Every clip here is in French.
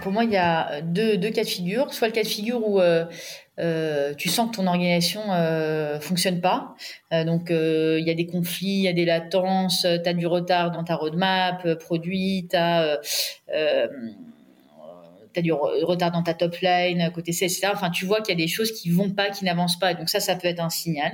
Pour moi, il y a deux, deux, cas de figure. Soit le cas de figure où euh, euh, tu sens que ton organisation euh, fonctionne pas. Euh, donc euh, il y a des conflits, il y a des latences, tu as du retard dans ta roadmap produit, tu as, du retard dans ta top line, côté C, etc. Enfin, tu vois qu'il y a des choses qui vont pas, qui n'avancent pas. Donc ça, ça peut être un signal.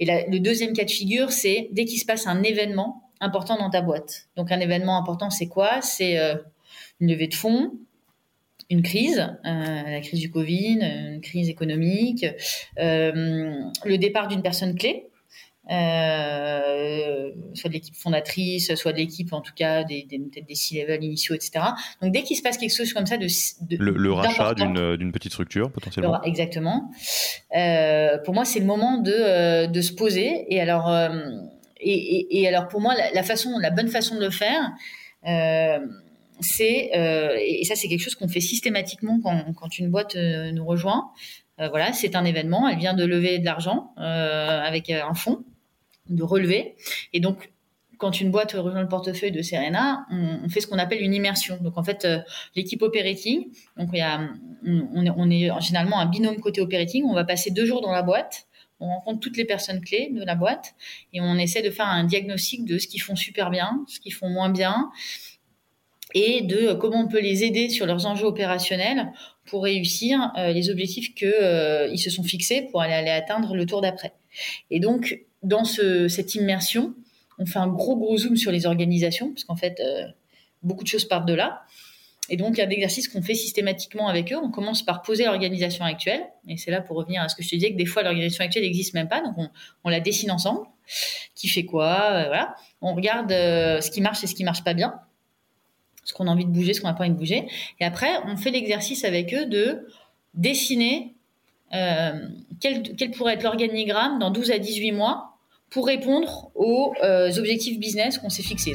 Et le deuxième cas de figure, c'est dès qu'il se passe un événement important dans ta boîte. Donc un événement important, c'est quoi? C'est une levée de fonds, une crise, euh, la crise du Covid, une crise économique, euh, le départ d'une personne clé, euh, soit de l'équipe fondatrice, soit de l'équipe en tout cas des, des peut-être des C-level initiaux, etc. Donc dès qu'il se passe quelque chose comme ça, de, le, rachat d'une petite structure potentiellement. exactement. Euh, pour moi, c'est le moment de, de se poser. Et alors, et, et, alors pour moi, la, la, façon, la bonne façon de le faire euh, et ça c'est quelque chose qu'on fait systématiquement quand, une boîte euh, nous rejoint. Euh, voilà, c'est un événement. Elle vient de lever de l'argent avec un fonds de relever, et donc quand une boîte rejoint le portefeuille de Serena, on, fait ce qu'on appelle une immersion. Donc en fait, l'équipe operating, donc il y a, on, on, est généralement un binôme côté operating. On va passer deux jours dans la boîte. On rencontre toutes les personnes clés de la boîte et on essaie de faire un diagnostic de ce qu'ils font super bien, ce qu'ils font moins bien, et de comment on peut les aider sur leurs enjeux opérationnels pour réussir euh, les objectifs qu'ils euh, se sont fixés pour aller, atteindre le tour d'après. Et donc, dans ce, cette immersion, on fait un gros gros zoom sur les organisations, parce qu'en fait, euh, beaucoup de choses partent de là. Et donc, il y a d'exercices qu'on fait systématiquement avec eux. On commence par poser l'organisation actuelle. Et c'est là pour revenir à ce que je te disais, que des fois, l'organisation actuelle n'existe même pas. Donc, on, on, la dessine ensemble. Qui fait quoi Voilà. On regarde ce qui marche et ce qui marche pas bien ce qu'on a envie de bouger, ce qu'on n'a pas envie de bouger. Et après, on fait l'exercice avec eux de dessiner euh, quel, pourrait être l'organigramme dans 12 à 18 mois pour répondre aux euh, objectifs business qu'on s'est fixés.